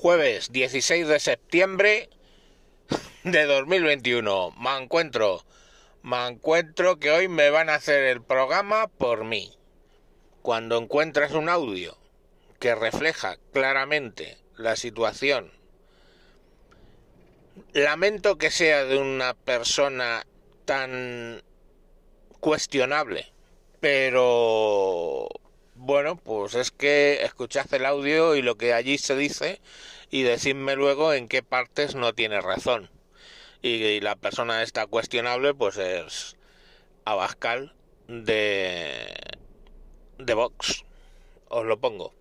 Jueves 16 de septiembre de 2021. Me encuentro. Me encuentro que hoy me van a hacer el programa por mí. Cuando encuentras un audio que refleja claramente la situación, lamento que sea de una persona tan cuestionable, pero bueno, pues es que escuchad el audio y lo que allí se dice y decidme luego en qué partes no tiene razón. Y, la persona esta cuestionable pues es Abascal de, de Vox. Os lo pongo.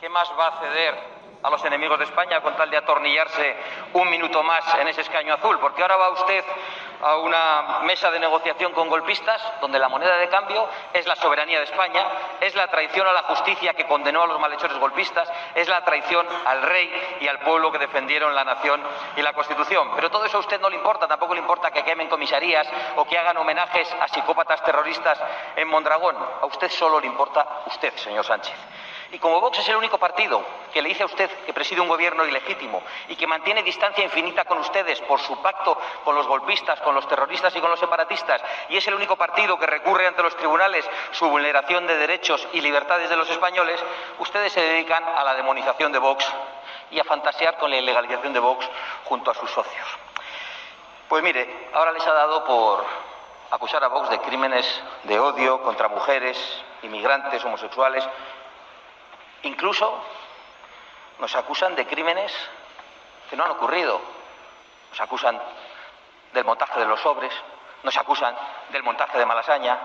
¿Qué más va a ceder a los enemigos de España con tal de atornillarse un minuto más en ese escaño azul? Porque ahora va usted a una mesa de negociación con golpistas donde la moneda de cambio es la soberanía de España, es la traición a la justicia que condenó a los malhechores golpistas, es la traición al rey y al pueblo que defendieron la nación y la Constitución. Pero todo eso a usted no le importa, tampoco le importa que quemen comisarías o que hagan homenajes a psicópatas terroristas en Mondragón. A usted solo le importa usted, señor Sánchez. Y como Vox es el único partido que le dice a usted que preside un gobierno ilegítimo y que mantiene distancia infinita con ustedes por su pacto con los golpistas, con los terroristas y con los separatistas, y es el único partido que recurre ante los tribunales su vulneración de derechos y libertades de los españoles, ustedes se dedican a la demonización de Vox y a fantasear con la ilegalización de Vox junto a sus socios. Pues mire, ahora les ha dado por acusar a Vox de crímenes de odio contra mujeres, inmigrantes, homosexuales, Incluso nos acusan de crímenes que no han ocurrido. Nos acusan del montaje de los sobres, nos acusan del montaje de Malasaña,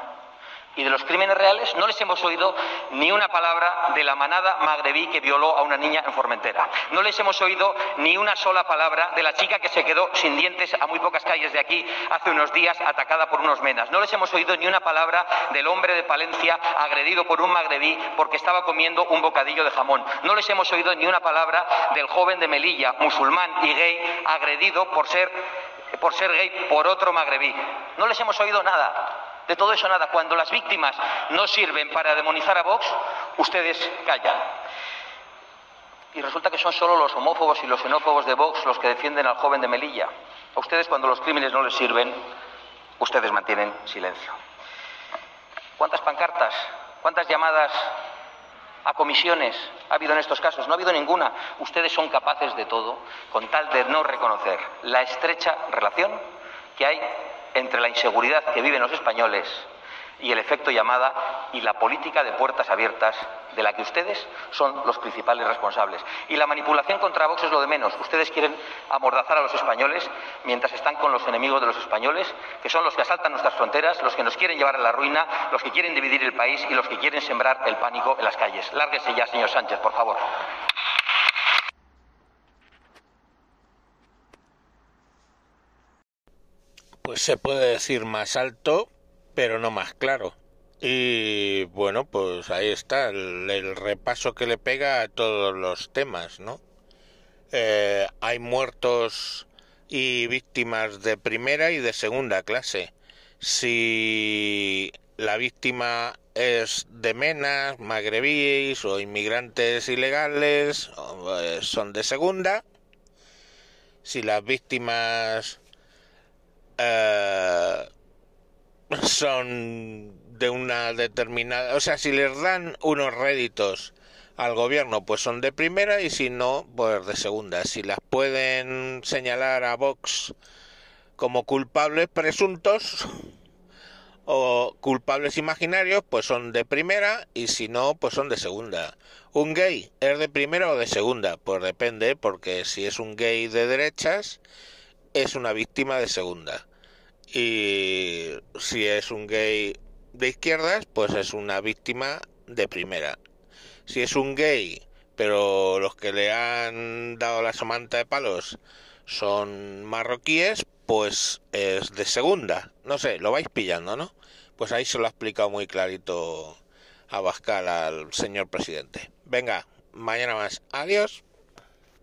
y de los crímenes reales no les hemos oído ni una palabra de la manada magrebí que violó a una niña en Formentera. No les hemos oído ni una sola palabra de la chica que se quedó sin dientes a muy pocas calles de aquí hace unos días atacada por unos menas. No les hemos oído ni una palabra del hombre de Palencia agredido por un magrebí porque estaba comiendo un bocadillo de jamón. No les hemos oído ni una palabra del joven de Melilla, musulmán y gay, agredido por ser, por ser gay por otro magrebí. No les hemos oído nada. De todo eso nada. Cuando las víctimas no sirven para demonizar a Vox, ustedes callan. Y resulta que son solo los homófobos y los xenófobos de Vox los que defienden al joven de Melilla. A ustedes cuando los crímenes no les sirven, ustedes mantienen silencio. ¿Cuántas pancartas, cuántas llamadas a comisiones ha habido en estos casos? No ha habido ninguna. Ustedes son capaces de todo con tal de no reconocer la estrecha relación que hay entre la inseguridad que viven los españoles y el efecto llamada y la política de puertas abiertas de la que ustedes son los principales responsables. Y la manipulación contra Vox es lo de menos. Ustedes quieren amordazar a los españoles mientras están con los enemigos de los españoles, que son los que asaltan nuestras fronteras, los que nos quieren llevar a la ruina, los que quieren dividir el país y los que quieren sembrar el pánico en las calles. Lárguese ya, señor Sánchez, por favor. Pues se puede decir más alto, pero no más claro. Y bueno, pues ahí está el, repaso que le pega a todos los temas, ¿no? Eh, hay muertos y víctimas de primera y de segunda clase. Si la víctima es de menas, magrebíes o inmigrantes ilegales, pues son de segunda. Si las víctimas eh, son de una determinada, o sea, si les dan unos réditos al gobierno, pues son de primera y si no, pues de segunda. Si las pueden señalar a Vox como culpables presuntos o culpables imaginarios, pues son de primera y si no, pues son de segunda. ¿Un gay es de primera o de segunda? Pues depende, porque si es un gay de derechas, es una víctima de segunda. Y si es un gay de izquierdas, pues es una víctima de primera. Si es un gay, pero los que le han dado la somanta de palos son marroquíes, pues es de segunda. No sé, lo vais pillando, ¿no? Pues ahí se lo ha explicado muy clarito a Bascal al señor presidente. Venga, mañana más. Adiós.